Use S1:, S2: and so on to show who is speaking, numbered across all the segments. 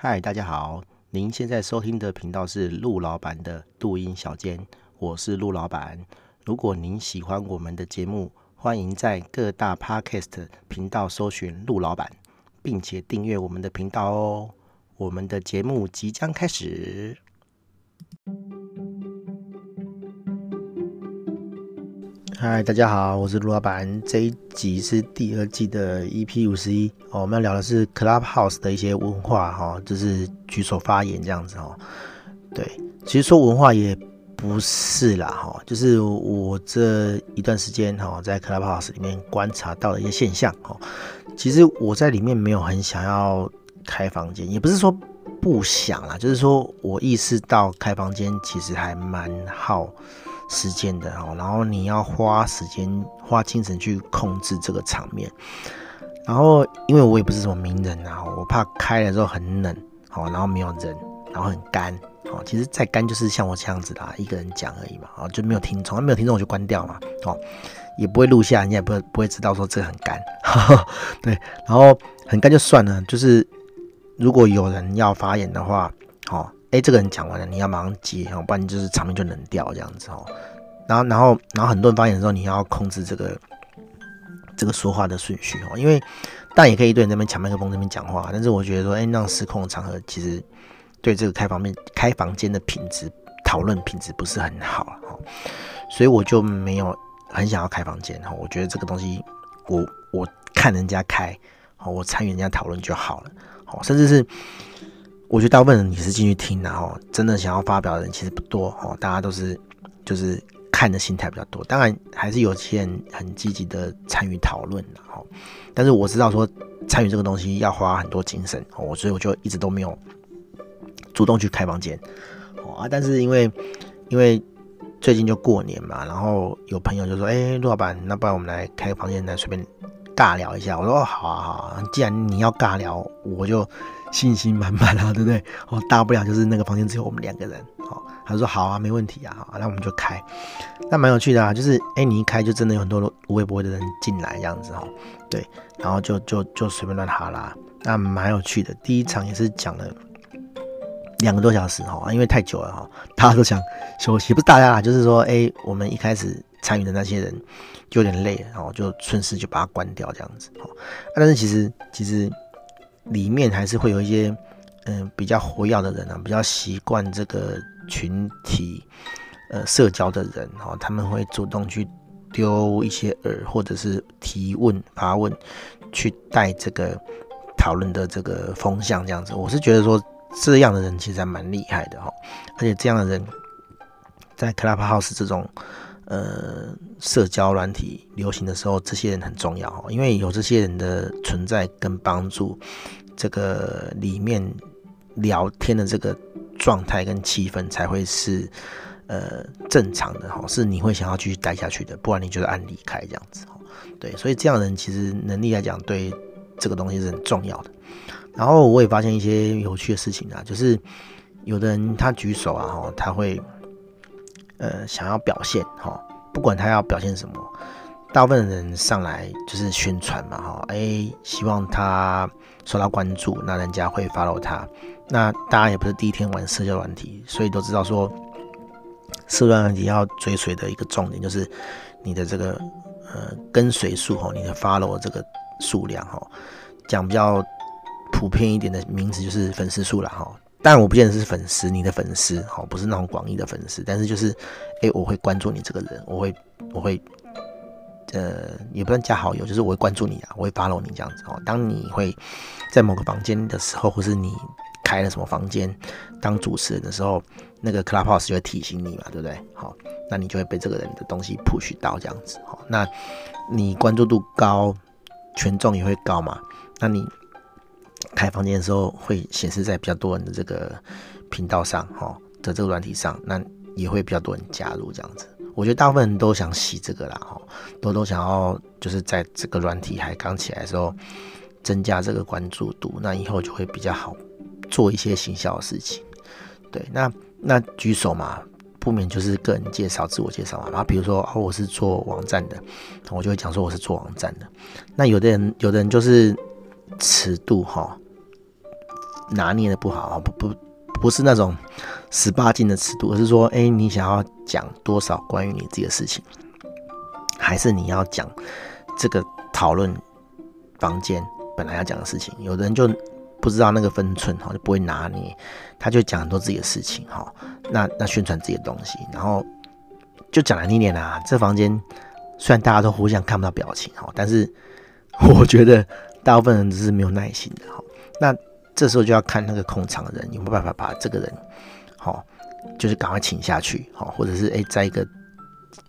S1: 嗨，大家好，您现在收听的频道是陆老板的录音小间，我是陆老板。如果您喜欢我们的节目，欢迎在各大 Podcast 频道搜寻陆老板，并且订阅我们的频道哦。我们的节目即将开始。嗨，大家好，我是陆老板。这一集是第二季的 EP 五十一哦，我们要聊的是 Clubhouse 的一些文化哈、就是举手发言这样子哦。对，其实说文化也不是啦哈、就是我这一段时间哈、在 Clubhouse 里面观察到的一些现象哈、其实我在里面没有很想要开房间，也不是说不想啦，就是说我意识到开房间其实还蛮好。时间的哦，然后你要花时间、花精神去控制这个场面。然后，因为我也不是什么名人啊，我怕开了之后很冷，好，然后没有人，然后很干，哦，其实再干就是像我这样子啦，一个人讲而已嘛，哦，就没有听众，没有听众我就关掉嘛，哦，也不会录下，你也不会不会知道说这很干，对，然后很干就算了，就是如果有人要发言的话，哦。哎，这个人讲完了，你要马上接，不然就是场面就冷掉这样子哦。然后，然后，然后很多人发言的时候，你要控制这个这个说话的顺序哦。因为但也可以对那边抢麦克风，那边讲话，但是我觉得说，哎，那种失控的场合，其实对这个开房面开房间的品质讨论品质不是很好哦。所以我就没有很想要开房间哈。我觉得这个东西，我我看人家开，我参与人家讨论就好了，甚至是。我觉得大部分人你是进去听，然后真的想要发表的人其实不多哦，大家都是就是看的心态比较多。当然还是有些人很积极的参与讨论的哦，但是我知道说参与这个东西要花很多精神哦，所以我就一直都没有主动去开房间哦啊。但是因为因为最近就过年嘛，然后有朋友就说：“哎，陆老板，那不然我们来开个房间来随便尬聊一下。”我说：“好啊好啊，既然你要尬聊，我就。”信心满满啊，对不对？哦，大不了就是那个房间只有我们两个人。哦，他说好啊，没问题啊，好，那我们就开。那蛮有趣的啊，就是哎，你一开就真的有很多无微不微的人进来这样子哈。对，然后就就就随便乱哈啦，那蛮有趣的。第一场也是讲了两个多小时哈，因为太久了哈，大家都想休息，不是大家啦，就是说哎，我们一开始参与的那些人就有点累，然后就顺势就把它关掉这样子。哦，但是其实其实。里面还是会有一些，嗯、比较活跃的人啊，比较习惯这个群体，呃，社交的人哦，他们会主动去丢一些饵，或者是提问、发问，去带这个讨论的这个风向，这样子。我是觉得说，这样的人其实还蛮厉害的哈，而且这样的人在 Clubhouse 这种。呃，社交软体流行的时候，这些人很重要，因为有这些人的存在跟帮助，这个里面聊天的这个状态跟气氛才会是呃正常的哈，是你会想要继续待下去的，不然你就是按离开这样子哈。对，所以这样的人其实能力来讲，对这个东西是很重要的。然后我也发现一些有趣的事情啊，就是有的人他举手啊，哈，他会。呃，想要表现哈，不管他要表现什么，大部分人上来就是宣传嘛哈，哎，希望他受到关注，那人家会 follow 他。那大家也不是第一天玩社交软体，所以都知道说，社交软体要追随的一个重点就是你的这个呃跟随数哈，你的 follow 这个数量哈，讲比较普遍一点的名词就是粉丝数了哈。但我不见得是粉丝，你的粉丝哦，不是那种广义的粉丝，但是就是，哎，我会关注你这个人，我会，我会，呃，也不能加好友，就是我会关注你啊，我会 follow 你这样子哦。当你会在某个房间的时候，或是你开了什么房间当主持人的时候，那个 Clubhouse 就会提醒你嘛，对不对？好，那你就会被这个人的东西 push 到这样子。好，那你关注度高，权重也会高嘛，那你。开房间的时候会显示在比较多人的这个频道上，哈的这个软体上，那也会比较多人加入这样子。我觉得大部分人都想洗这个啦，哈，都都想要就是在这个软体还刚起来的时候增加这个关注度，那以后就会比较好做一些行销的事情。对，那那举手嘛，不免就是个人介绍、自我介绍嘛。然后比如说哦，我是做网站的，我就会讲说我是做网站的。那有的人，有的人就是。尺度哈，拿捏的不好啊，不不不是那种十八禁的尺度，而是说，哎，你想要讲多少关于你自己的事情，还是你要讲这个讨论房间本来要讲的事情？有的人就不知道那个分寸，哈，就不会拿捏，他就讲很多自己的事情，哈，那那宣传自己的东西，然后就讲难听点啦，这房间虽然大家都互相看不到表情，哈，但是我觉得大部分人只是没有耐心的，哈，那。这时候就要看那个控场的人有没有办法把这个人，好，就是赶快请下去，好，或者是诶，在一个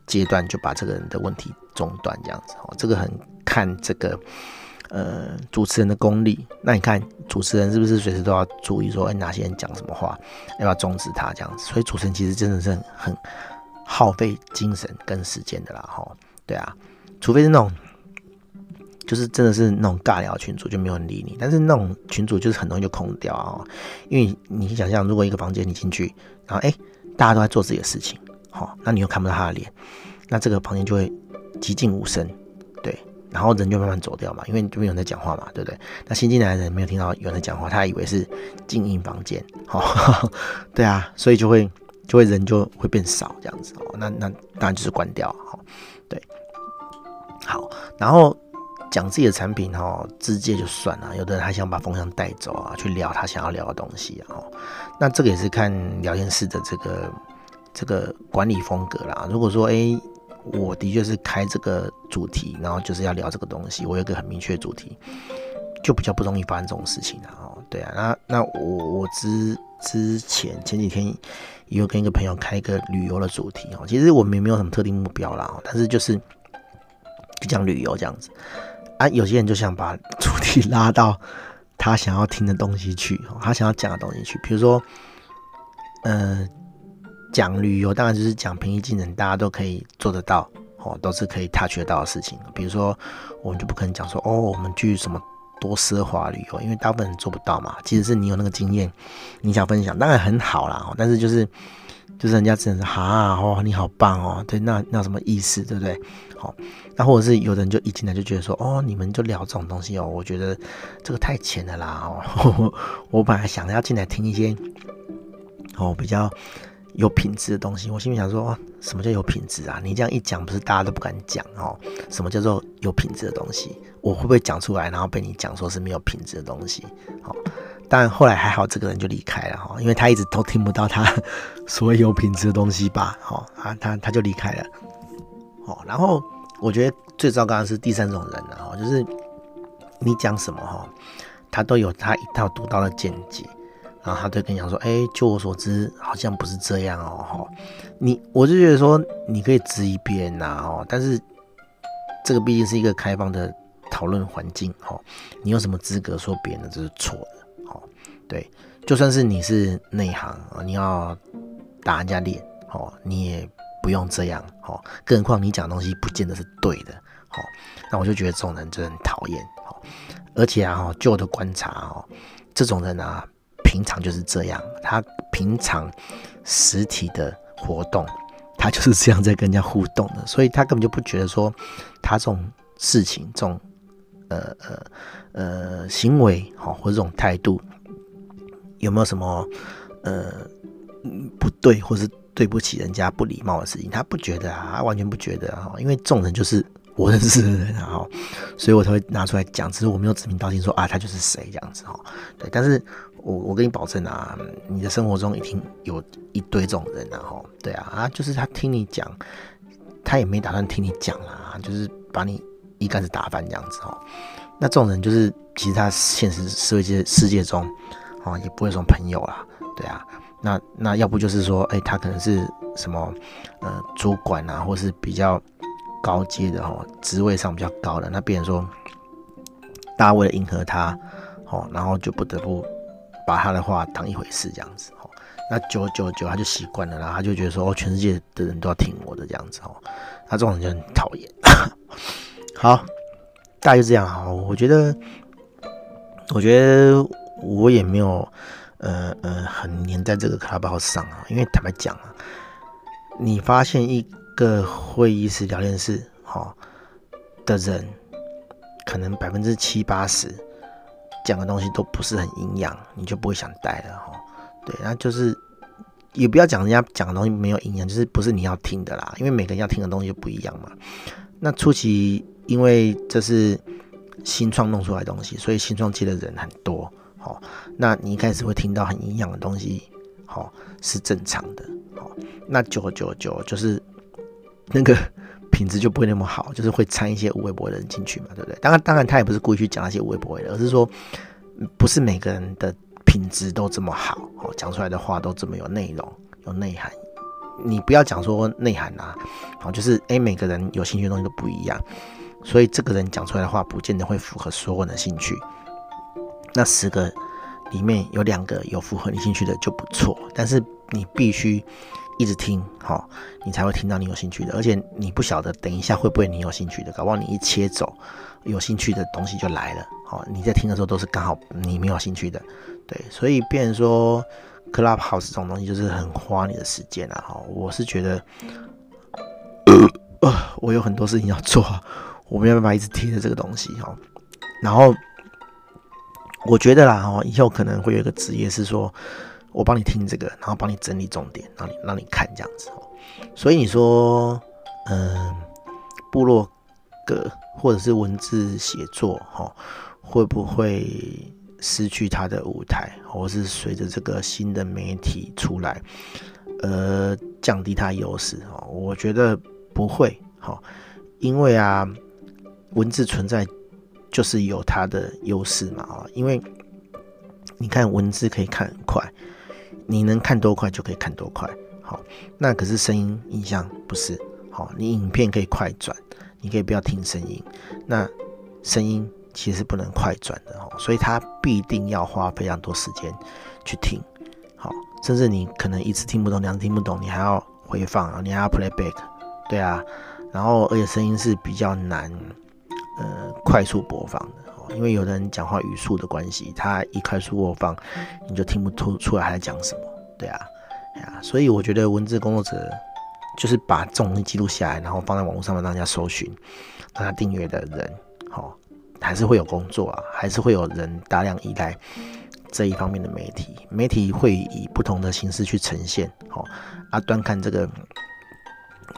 S1: 阶段就把这个人的问题中断这样子，哦，这个很看这个呃主持人的功力。那你看主持人是不是随时都要注意说，哎，哪些人讲什么话，要不要终止他这样子？所以主持人其实真的是很耗费精神跟时间的啦，哈，对啊，除非是那种。就是真的是那种尬聊群组就没有人理你，但是那种群组就是很容易就空掉啊，因为你想象如果一个房间你进去，然后哎、大家都在做自己的事情，好，那你又看不到他的脸，那这个房间就会寂静无声，对，然后人就慢慢走掉嘛，因为就没有人在讲话嘛，对不对？那新进来的人没有听到有人在讲话，他以为是静音房间，好，对啊，所以就会就会人就会变少这样子，哦，那那当然就是关掉，好，对，好，然后。讲自己的产品哈，直接就算了。有的人还想把风向带走啊，去聊他想要聊的东西啊。那这个也是看聊天室的这个这个管理风格啦。如果说哎、我的确是开这个主题，然后就是要聊这个东西，我有个很明确的主题，就比较不容易发生这种事情了哦。对啊，那那我我之之前前几天也有跟一个朋友开一个旅游的主题哦。其实我们也没有什么特定目标啦，但是就是就讲旅游这样子。啊，有些人就想把主题拉到他想要听的东西去，他想要讲的东西去。比如说，呃，讲旅游，当然就是讲平易近人，大家都可以做得到，哦，都是可以 touch 得到的事情。比如说，我们就不可能讲说，哦，我们去什么多奢华旅游，因为大部分人做不到嘛。即使是你有那个经验，你想分享，当然很好啦，但是就是。就是人家只能说哈哦，你好棒哦，对，那那什么意思，对不对？好，那或者是有的人就一进来就觉得说，哦，你们就聊这种东西哦，我觉得这个太浅了啦哦。我本来想要进来听一些哦比较有品质的东西，我心里想说，什么叫有品质啊？你这样一讲，不是大家都不敢讲哦？什么叫做有品质的东西？我会不会讲出来，然后被你讲说是没有品质的东西？好。但后来还好，这个人就离开了哈，因为他一直都听不到他 所谓有品质的东西吧，哈啊，他他就离开了，哦，然后我觉得最糟糕的是第三种人了哈，就是你讲什么哈，他都有他一套独到的见解，然后他就跟你讲说，哎，就我所知，好像不是这样哦，哈，你我就觉得说你可以质疑别人呐，哦，但是这个毕竟是一个开放的讨论环境，哈，你有什么资格说别人的这是错的？对，就算是你是内行，你要打人家脸哦，你也不用这样哦。更何况你讲东西不见得是对的，哦，那我就觉得这种人真的很讨厌哦。而且啊，就我的观察哦，这种人啊，平常就是这样，他平常实体的活动，他就是这样在跟人家互动的，所以他根本就不觉得说他这种事情，这种呃呃呃行为，好或者这种态度。有没有什么呃不对，或是对不起人家不礼貌的事情？他不觉得啊，他完全不觉得啊，因为这种人就是我认识的人啊，所以我才会拿出来讲。只是我没有指名道姓说啊，他就是谁这样子哈。对，但是我我跟你保证啊，你的生活中一定有一堆这种人啊，哈，对啊啊，就是他听你讲，他也没打算听你讲啊，就是把你一竿子打翻这样子哈。那这种人就是其实他现实社会界世界中。啊，也不会说朋友啦，对啊，那那要不就是说，哎、他可能是什么呃主管啊，或是比较高阶的哦，职位上比较高的，那别人说，大家为了迎合他，哦，然后就不得不把他的话当一回事这样子哦，那久久久他就习惯了，然后他就觉得说，哦，全世界的人都要听我的这样子哦，他这种人就很讨厌。好，大概就这样啊，我觉得，我觉得。我也没有，呃呃，很黏在这个 Clubhouse 上啊，因为坦白讲啊，你发现一个会议室聊天室哈的人，可能百分之七八十讲的东西都不是很营养，你就不会想带了哈。对，那就是也不要讲人家讲的东西没有营养，就是不是你要听的啦，因为每个人要听的东西就不一样嘛。那初期因为这是新创弄出来的东西，所以新创期的人很多，好，那你一开始会听到很营养的东西，好，是正常的，好，那久而久久就是那个。品质就不会那么好，就是会掺一些无微博的人进去嘛，对不对？当然，当然他也不是故意去讲那些无微博的，而是说，不是每个人的品质都这么好，哦，讲出来的话都这么有内容、有内涵。你不要讲说内涵啊，好，就是诶，每个人有兴趣的东西都不一样，所以这个人讲出来的话，不见得会符合所有人的兴趣。那十个里面有两个有符合你兴趣的就不错，但是你必须。一直听，好，你才会听到你有兴趣的，而且你不晓得等一下会不会你有兴趣的，搞不好你一切走，有兴趣的东西就来了，好，你在听的时候都是刚好你没有兴趣的，对，所以变说 Clubhouse 这种东西就是很花你的时间啊，哈，我是觉得，呃，我有很多事情要做，我没有办法一直听着这个东西，哈，然后我觉得啦，哈，以后可能会有一个职业是说。我帮你听这个，然后帮你整理重点，让你让你看这样子哦。所以你说，嗯，部落格或者是文字写作哈，会不会失去它的舞台，或是随着这个新的媒体出来，呃，降低它优势哦？我觉得不会哈，因为啊，文字存在就是有它的优势嘛啊，因为你看文字可以看很快。你能看多快就可以看多快，好，那可是声音影像不是，好，你影片可以快转，你可以不要听声音，那声音其实不能快转的，哦，所以它必定要花非常多时间去听，好，甚至你可能一次听不懂，两次听不懂，你还要回放，你还要 play back，对啊，然后而且声音是比较难，呃，快速播放的。因为有的人讲话语速的关系，他一快速播放，你就听不出出来他在讲什么，对啊，哎呀，所以我觉得文字工作者就是把这种东西记录下来，然后放在网络上面让人家搜寻，让他订阅的人，好，还是会有工作啊，还是会有人大量依赖这一方面的媒体，媒体会以不同的形式去呈现，好，啊，端看这个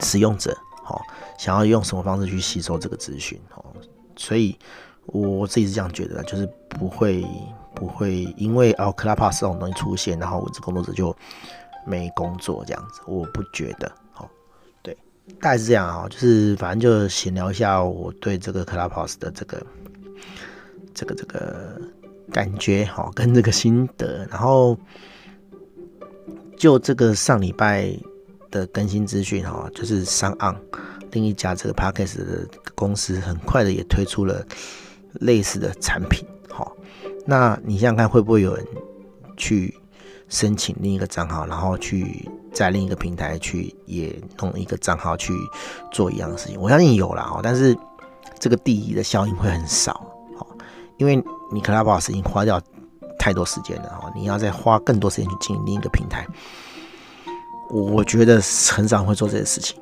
S1: 使用者，好，想要用什么方式去吸收这个资讯，所以。我自己是这样觉得，就是不会不会因为哦 c l u b h o u s 这种东西出现，然后我这工作者就没工作这样子，我不觉得。好，对，大概是这样啊，就是反正就闲聊一下我对这个 Clubhouse 的这个这个这个感觉哈，跟这个心得，然后就这个上礼拜的更新资讯哈，就是上岸另一家这个 Podcast 的公司很快的也推出了。类似的产品，好，那你想想看，会不会有人去申请另一个账号，然后去在另一个平台去也弄一个账号去做一样的事情？我相信有啦，但是这个第一的效应会很少，好，因为你 Clubhouse 已经花掉太多时间了，哈，你要再花更多时间去经营另一个平台，我觉得很少会做这些事情。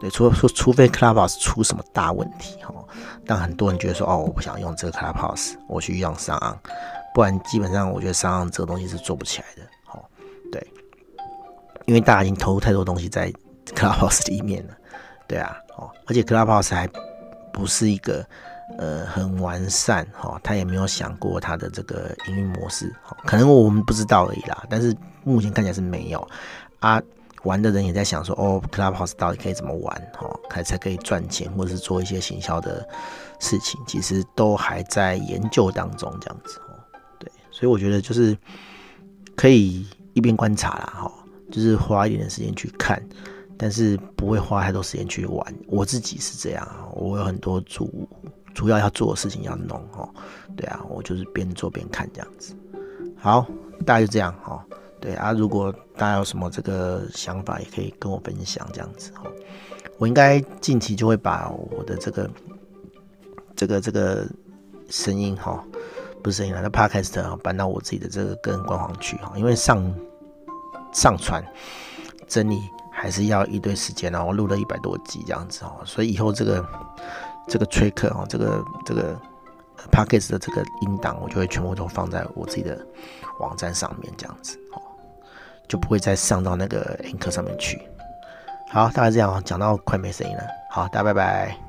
S1: 对，除除除非 Clubhouse 出什么大问题哈，但很多人觉得说哦，我不想用这个 Clubhouse，我去用上不然基本上我觉得上这个东西是做不起来的，哦，对，因为大家已经投入太多东西在 Clubhouse 里面了，对啊，哦，而且 Clubhouse 还不是一个呃很完善哈，他也没有想过他的这个营运模式，可能我们不知道而已啦，但是目前看起来是没有啊。玩的人也在想说，哦，Clubhouse 到底可以怎么玩？哦，才才可以赚钱，或者是做一些行销的事情，其实都还在研究当中，这样子哦。对，所以我觉得就是可以一边观察啦，哈，就是花一点的时间去看，但是不会花太多时间去玩。我自己是这样啊，我有很多主主要要做的事情要弄，哦，对啊，我就是边做边看这样子。好，大概就这样，哈。对啊，如果大家有什么这个想法，也可以跟我分享这样子哈。我应该近期就会把我的这个这个这个声音哈，不是声音啊，那 Podcast 搬到我自己的这个个人官网去哈，因为上上传整理还是要一堆时间啊。我录了一百多集这样子哦，所以以后这个这个催客哦，这个这个 Podcast 的这个音档，我就会全部都放在我自己的网站上面，这样子哦，就不会再上到那个 Anchor 上面去。好，大概这样，讲到快没声音了。好，大家拜拜。